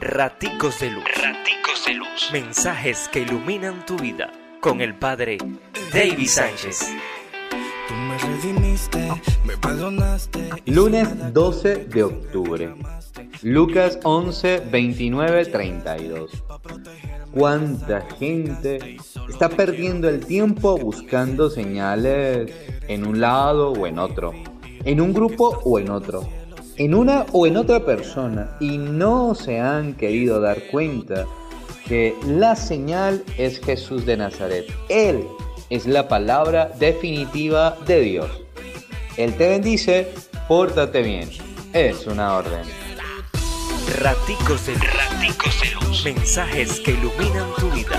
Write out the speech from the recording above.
Raticos de Luz. Raticos de Luz. Mensajes que iluminan tu vida con el Padre David Sánchez. Tú me redimiste, me perdonaste. Lunes 12 de octubre. Lucas 11, 29, 32. ¿Cuánta gente está perdiendo el tiempo buscando señales en un lado o en otro? En un grupo o en otro. En una o en otra persona. Y no se han querido dar cuenta que la señal es Jesús de Nazaret. Él es la palabra definitiva de Dios. Él te bendice, pórtate bien. Es una orden. Raticos Luz. Raticos. Mensajes que iluminan tu vida.